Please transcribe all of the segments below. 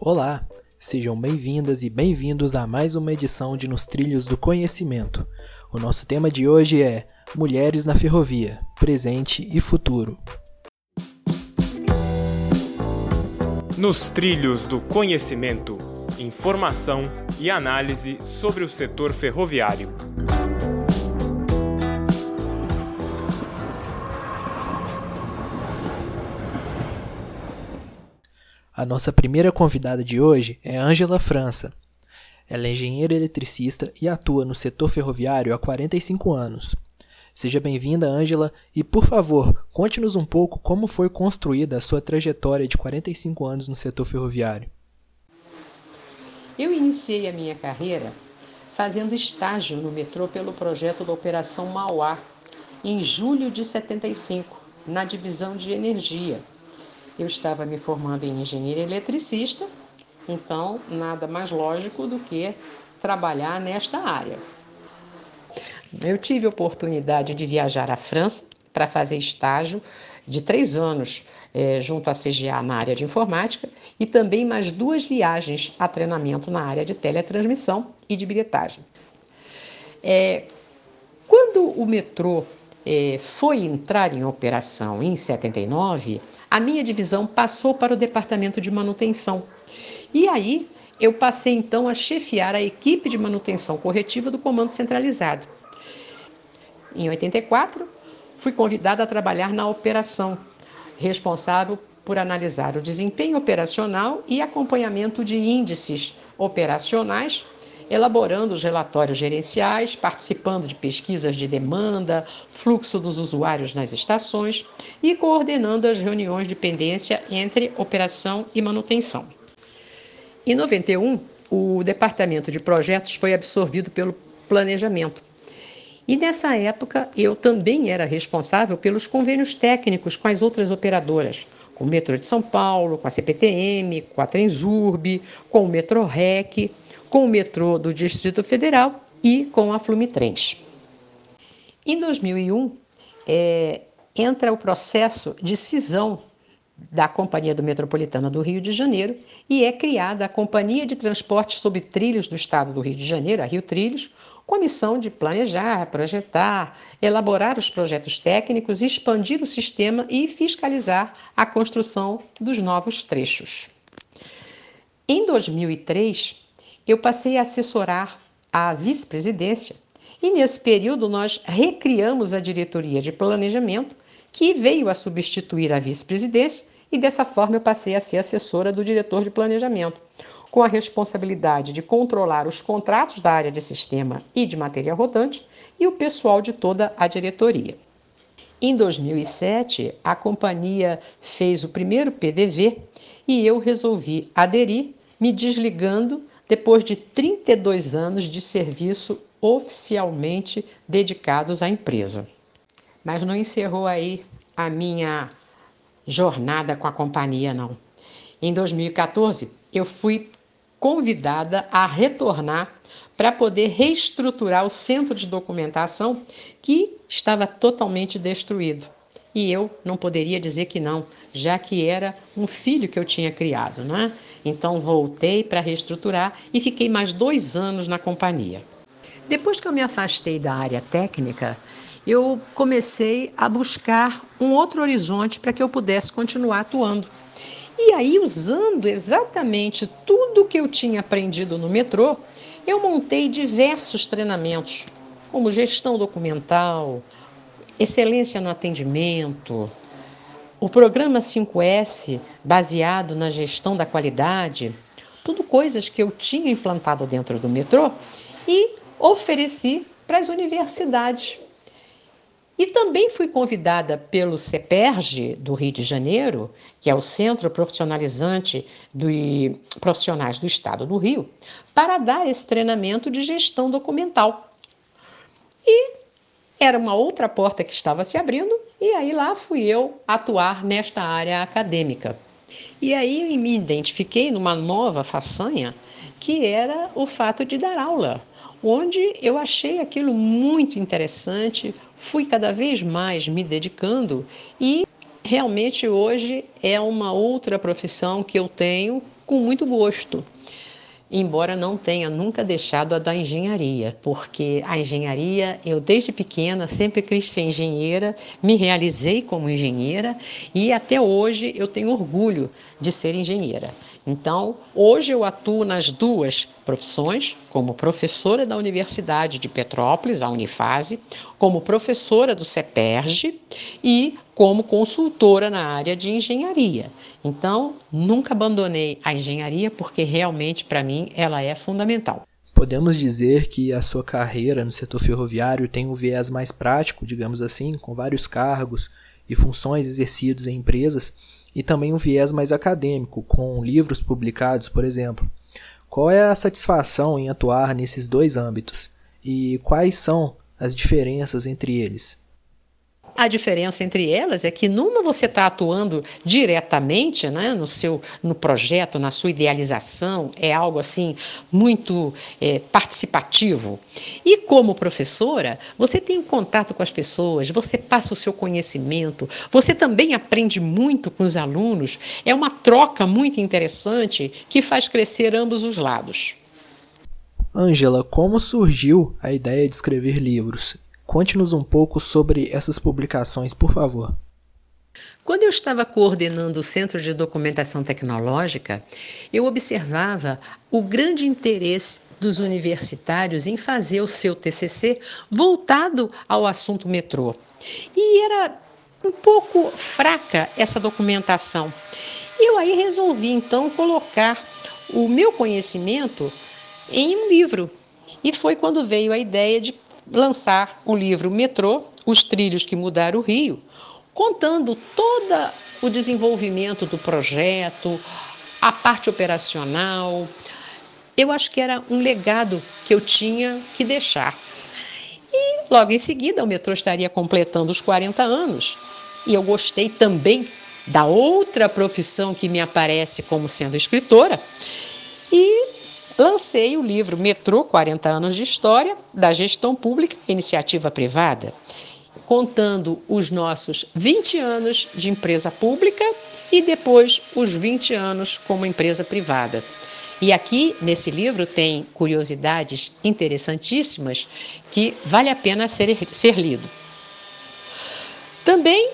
Olá, sejam bem-vindas e bem-vindos a mais uma edição de Nos Trilhos do Conhecimento. O nosso tema de hoje é Mulheres na Ferrovia, Presente e Futuro. Nos Trilhos do Conhecimento, informação e análise sobre o setor ferroviário. A nossa primeira convidada de hoje é Ângela França. Ela é engenheira eletricista e atua no setor ferroviário há 45 anos. Seja bem-vinda, Ângela, e por favor, conte-nos um pouco como foi construída a sua trajetória de 45 anos no setor ferroviário. Eu iniciei a minha carreira fazendo estágio no metrô pelo projeto da Operação Mauá, em julho de 75, na divisão de energia eu estava me formando em engenheiro eletricista, então nada mais lógico do que trabalhar nesta área. Eu tive oportunidade de viajar à França para fazer estágio de três anos é, junto à CGA na área de informática e também mais duas viagens a treinamento na área de teletransmissão e de bilhetagem. É, quando o metrô é, foi entrar em operação em 79, a minha divisão passou para o departamento de manutenção. E aí eu passei então a chefiar a equipe de manutenção corretiva do comando centralizado. Em 84, fui convidada a trabalhar na operação, responsável por analisar o desempenho operacional e acompanhamento de índices operacionais elaborando os relatórios gerenciais, participando de pesquisas de demanda, fluxo dos usuários nas estações e coordenando as reuniões de pendência entre operação e manutenção. Em 91, o departamento de projetos foi absorvido pelo planejamento. E nessa época eu também era responsável pelos convênios técnicos com as outras operadoras, com o metrô de São Paulo, com a CPTM, com a Transurb, com o Metrorec com o metrô do Distrito Federal e com a Flumitrens. Em 2001, é, entra o processo de cisão da Companhia do Metropolitana do Rio de Janeiro e é criada a Companhia de Transportes sobre Trilhos do Estado do Rio de Janeiro, a Rio Trilhos, com a missão de planejar, projetar, elaborar os projetos técnicos, expandir o sistema e fiscalizar a construção dos novos trechos. Em 2003, eu passei a assessorar a vice-presidência e nesse período nós recriamos a diretoria de planejamento, que veio a substituir a vice-presidência, e dessa forma eu passei a ser assessora do diretor de planejamento, com a responsabilidade de controlar os contratos da área de sistema e de matéria rodante e o pessoal de toda a diretoria. Em 2007, a companhia fez o primeiro PDV e eu resolvi aderir, me desligando depois de 32 anos de serviço oficialmente dedicados à empresa. Mas não encerrou aí a minha jornada com a companhia, não. Em 2014, eu fui convidada a retornar para poder reestruturar o centro de documentação que estava totalmente destruído. E eu não poderia dizer que não, já que era um filho que eu tinha criado, né? Então voltei para reestruturar e fiquei mais dois anos na companhia. Depois que eu me afastei da área técnica, eu comecei a buscar um outro horizonte para que eu pudesse continuar atuando. E aí, usando exatamente tudo que eu tinha aprendido no metrô, eu montei diversos treinamentos, como gestão documental, excelência no atendimento, o programa 5S, baseado na gestão da qualidade, tudo coisas que eu tinha implantado dentro do metrô e ofereci para as universidades. E também fui convidada pelo CEPERJ do Rio de Janeiro, que é o Centro Profissionalizante de Profissionais do Estado do Rio, para dar esse treinamento de gestão documental. E era uma outra porta que estava se abrindo, e aí lá fui eu atuar nesta área acadêmica. E aí me identifiquei numa nova façanha, que era o fato de dar aula, onde eu achei aquilo muito interessante, fui cada vez mais me dedicando e realmente hoje é uma outra profissão que eu tenho com muito gosto embora não tenha nunca deixado a da engenharia, porque a engenharia, eu desde pequena sempre quis ser engenheira, me realizei como engenheira e até hoje eu tenho orgulho de ser engenheira. Então, hoje eu atuo nas duas profissões, como professora da Universidade de Petrópolis, a Unifase, como professora do CEPERJ e como consultora na área de engenharia. Então, nunca abandonei a engenharia porque realmente para mim ela é fundamental. Podemos dizer que a sua carreira no setor ferroviário tem um viés mais prático, digamos assim, com vários cargos e funções exercidos em empresas e também um viés mais acadêmico, com livros publicados, por exemplo. Qual é a satisfação em atuar nesses dois âmbitos e quais são as diferenças entre eles? A diferença entre elas é que numa você está atuando diretamente né, no seu no projeto, na sua idealização, é algo assim muito é, participativo. E como professora, você tem um contato com as pessoas, você passa o seu conhecimento, você também aprende muito com os alunos. É uma troca muito interessante que faz crescer ambos os lados. Ângela, como surgiu a ideia de escrever livros? Conte-nos um pouco sobre essas publicações, por favor. Quando eu estava coordenando o Centro de Documentação Tecnológica, eu observava o grande interesse dos universitários em fazer o seu TCC voltado ao assunto metrô. E era um pouco fraca essa documentação. Eu aí resolvi então colocar o meu conhecimento em um livro. E foi quando veio a ideia de lançar o livro Metrô, Os Trilhos que Mudaram o Rio, contando todo o desenvolvimento do projeto, a parte operacional. Eu acho que era um legado que eu tinha que deixar. E logo em seguida o metrô estaria completando os 40 anos. E eu gostei também da outra profissão que me aparece como sendo escritora. Lancei o livro Metrô 40 anos de história da gestão pública e iniciativa privada, contando os nossos 20 anos de empresa pública e depois os 20 anos como empresa privada. E aqui nesse livro tem curiosidades interessantíssimas que vale a pena ser, ser lido. Também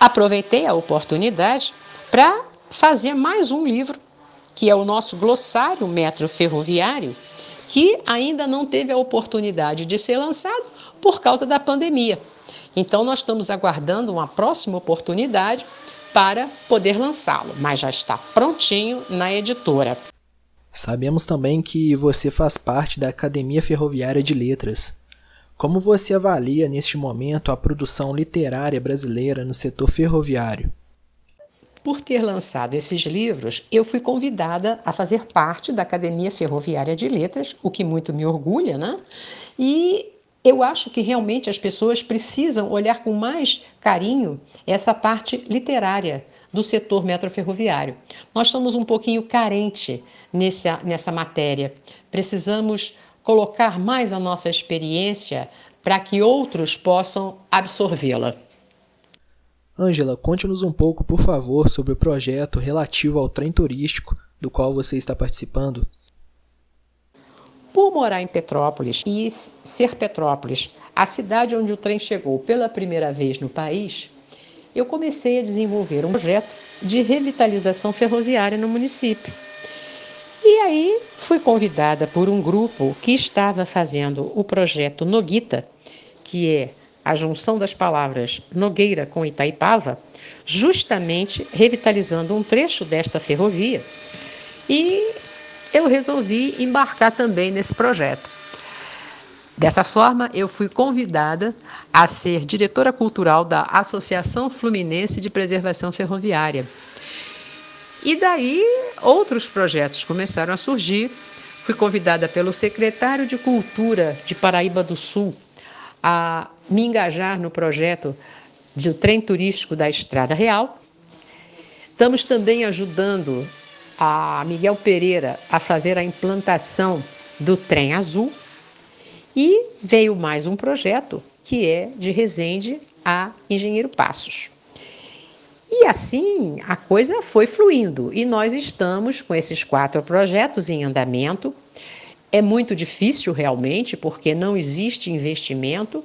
aproveitei a oportunidade para fazer mais um livro que é o nosso glossário metro ferroviário, que ainda não teve a oportunidade de ser lançado por causa da pandemia. Então, nós estamos aguardando uma próxima oportunidade para poder lançá-lo, mas já está prontinho na editora. Sabemos também que você faz parte da Academia Ferroviária de Letras. Como você avalia neste momento a produção literária brasileira no setor ferroviário? Por ter lançado esses livros, eu fui convidada a fazer parte da Academia Ferroviária de Letras, o que muito me orgulha, né? E eu acho que realmente as pessoas precisam olhar com mais carinho essa parte literária do setor metroferroviário. Nós estamos um pouquinho carente nessa, nessa matéria. Precisamos colocar mais a nossa experiência para que outros possam absorvê-la. Ângela, conte-nos um pouco, por favor, sobre o projeto relativo ao trem turístico do qual você está participando. Por morar em Petrópolis e ser Petrópolis a cidade onde o trem chegou pela primeira vez no país, eu comecei a desenvolver um projeto de revitalização ferroviária no município. E aí fui convidada por um grupo que estava fazendo o projeto Noguita, que é a junção das palavras Nogueira com Itaipava, justamente revitalizando um trecho desta ferrovia. E eu resolvi embarcar também nesse projeto. Dessa forma, eu fui convidada a ser diretora cultural da Associação Fluminense de Preservação Ferroviária. E daí outros projetos começaram a surgir. Fui convidada pelo secretário de Cultura de Paraíba do Sul, a me engajar no projeto do trem turístico da Estrada Real. Estamos também ajudando a Miguel Pereira a fazer a implantação do trem azul. E veio mais um projeto que é de Resende a Engenheiro Passos. E assim a coisa foi fluindo e nós estamos com esses quatro projetos em andamento. É muito difícil realmente, porque não existe investimento,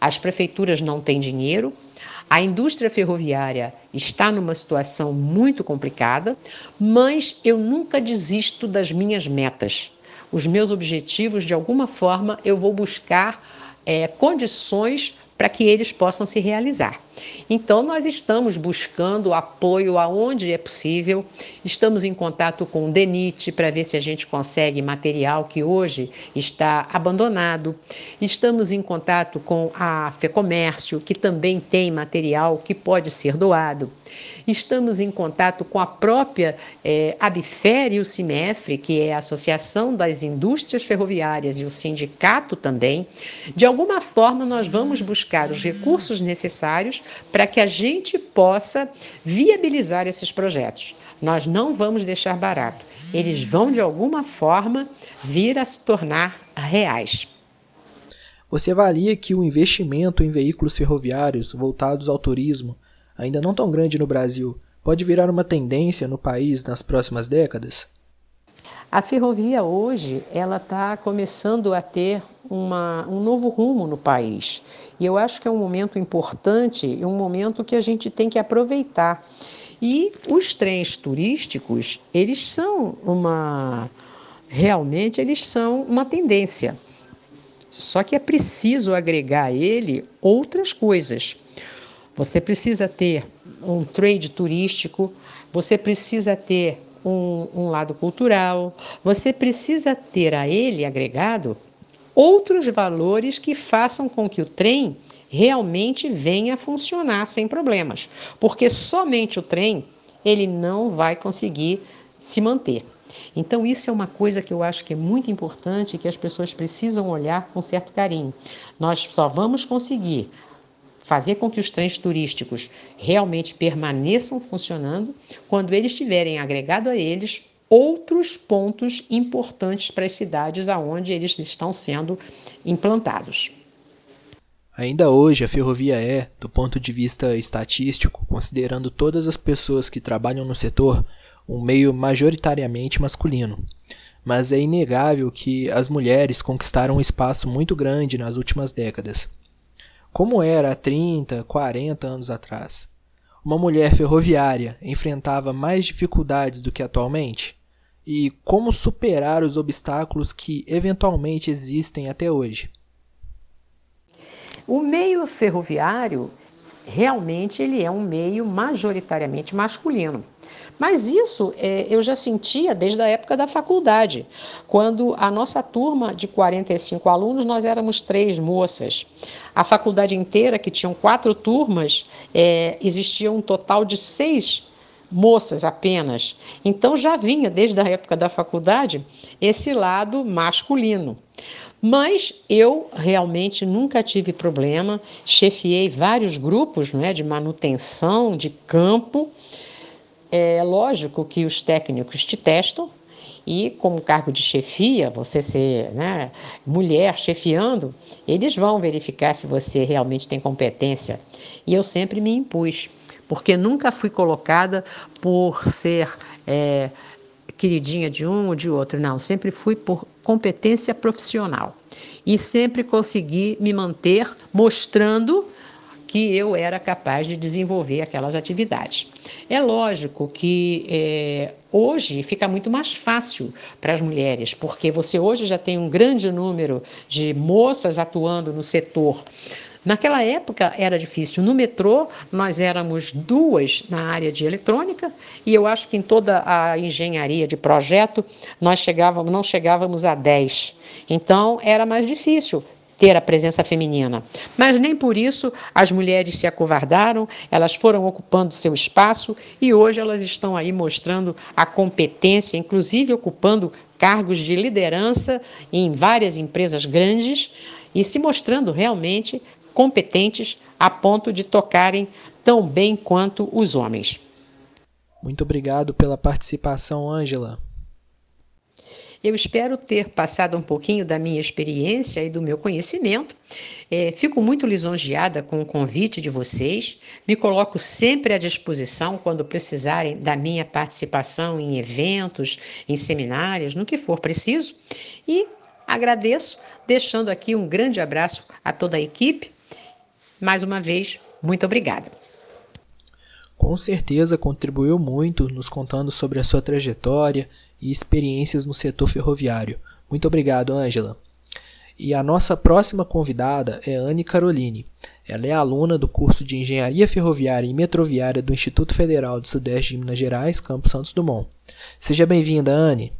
as prefeituras não têm dinheiro, a indústria ferroviária está numa situação muito complicada, mas eu nunca desisto das minhas metas. Os meus objetivos, de alguma forma, eu vou buscar é, condições para que eles possam se realizar. Então, nós estamos buscando apoio aonde é possível, estamos em contato com o DENIT para ver se a gente consegue material que hoje está abandonado, estamos em contato com a FEComércio, que também tem material que pode ser doado. Estamos em contato com a própria é, e o CIMEFRE, que é a Associação das Indústrias Ferroviárias e o sindicato também. De alguma forma, nós vamos buscar os recursos necessários para que a gente possa viabilizar esses projetos. Nós não vamos deixar barato. Eles vão, de alguma forma, vir a se tornar reais. Você avalia que o investimento em veículos ferroviários voltados ao turismo ainda não tão grande no Brasil, pode virar uma tendência no país nas próximas décadas? A ferrovia hoje ela está começando a ter uma, um novo rumo no país e eu acho que é um momento importante e um momento que a gente tem que aproveitar. E os trens turísticos eles são uma realmente eles são uma tendência. Só que é preciso agregar a ele outras coisas. Você precisa ter um trade turístico, você precisa ter um, um, lado cultural, você precisa ter a ele agregado outros valores que façam com que o trem realmente venha a funcionar sem problemas, porque somente o trem ele não vai conseguir se manter. Então isso é uma coisa que eu acho que é muito importante e que as pessoas precisam olhar com certo carinho. Nós só vamos conseguir fazer com que os trens turísticos realmente permaneçam funcionando quando eles tiverem agregado a eles outros pontos importantes para as cidades aonde eles estão sendo implantados. Ainda hoje, a ferrovia é, do ponto de vista estatístico, considerando todas as pessoas que trabalham no setor, um meio majoritariamente masculino. Mas é inegável que as mulheres conquistaram um espaço muito grande nas últimas décadas como era há 30, 40 anos atrás. Uma mulher ferroviária enfrentava mais dificuldades do que atualmente? E como superar os obstáculos que eventualmente existem até hoje? O meio ferroviário realmente ele é um meio majoritariamente masculino. Mas isso é, eu já sentia desde a época da faculdade, quando a nossa turma de 45 alunos, nós éramos três moças. A faculdade inteira, que tinham quatro turmas, é, existia um total de seis moças apenas. Então já vinha desde a época da faculdade esse lado masculino. Mas eu realmente nunca tive problema, chefiei vários grupos né, de manutenção de campo é lógico que os técnicos te testam e como cargo de chefia, você ser né, mulher chefiando, eles vão verificar se você realmente tem competência. E eu sempre me impus, porque nunca fui colocada por ser é, queridinha de um ou de outro, não, sempre fui por competência profissional. E sempre consegui me manter mostrando que eu era capaz de desenvolver aquelas atividades. É lógico que é, hoje fica muito mais fácil para as mulheres, porque você hoje já tem um grande número de moças atuando no setor. Naquela época era difícil. No metrô, nós éramos duas na área de eletrônica, e eu acho que em toda a engenharia de projeto nós chegávamos, não chegávamos a 10. Então era mais difícil ter a presença feminina. Mas nem por isso as mulheres se acovardaram, elas foram ocupando seu espaço e hoje elas estão aí mostrando a competência, inclusive ocupando cargos de liderança em várias empresas grandes e se mostrando realmente competentes a ponto de tocarem tão bem quanto os homens. Muito obrigado pela participação, Ângela. Eu espero ter passado um pouquinho da minha experiência e do meu conhecimento. É, fico muito lisonjeada com o convite de vocês. Me coloco sempre à disposição quando precisarem da minha participação em eventos, em seminários, no que for preciso. E agradeço, deixando aqui um grande abraço a toda a equipe. Mais uma vez, muito obrigada com certeza contribuiu muito nos contando sobre a sua trajetória e experiências no setor ferroviário. Muito obrigado, Ângela. E a nossa próxima convidada é Anne Caroline. Ela é aluna do curso de Engenharia Ferroviária e Metroviária do Instituto Federal do Sudeste de Minas Gerais, Campo Santos Dumont. Seja bem-vinda, Anne.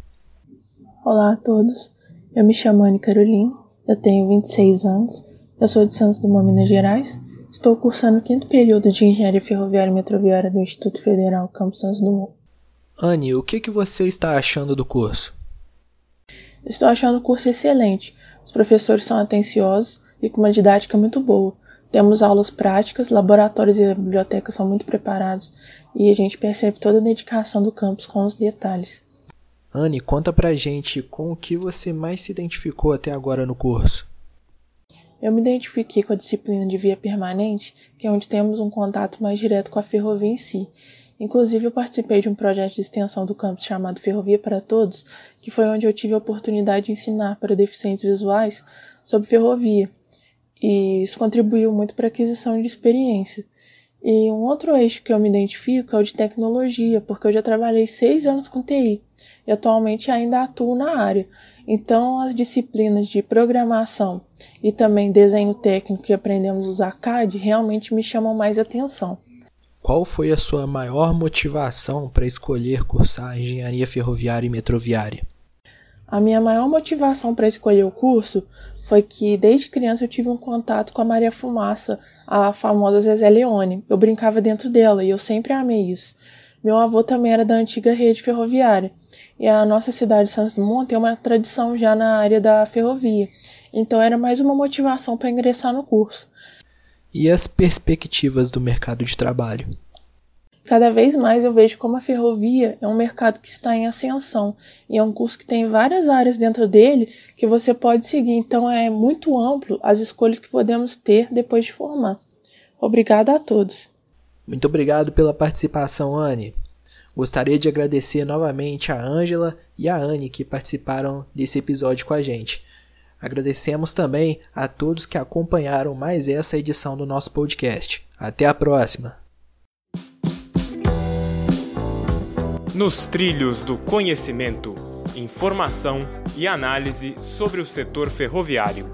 Olá a todos. Eu me chamo Anne Caroline, eu tenho 26 anos, eu sou de Santos Dumont, Minas Gerais Estou cursando o quinto período de Engenharia Ferroviária e Metroviária do Instituto Federal Campos Santos Dumont. Anne, o que, que você está achando do curso? Estou achando o curso excelente. Os professores são atenciosos e com uma didática muito boa. Temos aulas práticas, laboratórios e a biblioteca são muito preparados e a gente percebe toda a dedicação do campus com os detalhes. Anne, conta pra gente com o que você mais se identificou até agora no curso. Eu me identifiquei com a disciplina de via permanente, que é onde temos um contato mais direto com a ferrovia em si. Inclusive, eu participei de um projeto de extensão do campus chamado Ferrovia para Todos, que foi onde eu tive a oportunidade de ensinar para deficientes visuais sobre ferrovia. E isso contribuiu muito para a aquisição de experiência. E um outro eixo que eu me identifico é o de tecnologia, porque eu já trabalhei seis anos com TI e atualmente ainda atuo na área. Então, as disciplinas de programação e também desenho técnico que aprendemos usar CAD realmente me chamam mais atenção. Qual foi a sua maior motivação para escolher cursar engenharia ferroviária e metroviária? A minha maior motivação para escolher o curso foi que desde criança eu tive um contato com a Maria Fumaça, a famosa Zezé Leone. Eu brincava dentro dela e eu sempre amei isso. Meu avô também era da antiga rede ferroviária. E a nossa cidade, Santos Dumont, tem uma tradição já na área da ferrovia. Então era mais uma motivação para ingressar no curso. E as perspectivas do mercado de trabalho? Cada vez mais eu vejo como a ferrovia é um mercado que está em ascensão e é um curso que tem várias áreas dentro dele que você pode seguir. Então é muito amplo as escolhas que podemos ter depois de formar. Obrigada a todos. Muito obrigado pela participação, Anne. Gostaria de agradecer novamente a Ângela e a Anne que participaram desse episódio com a gente. Agradecemos também a todos que acompanharam mais essa edição do nosso podcast. Até a próxima! Nos trilhos do conhecimento, informação e análise sobre o setor ferroviário.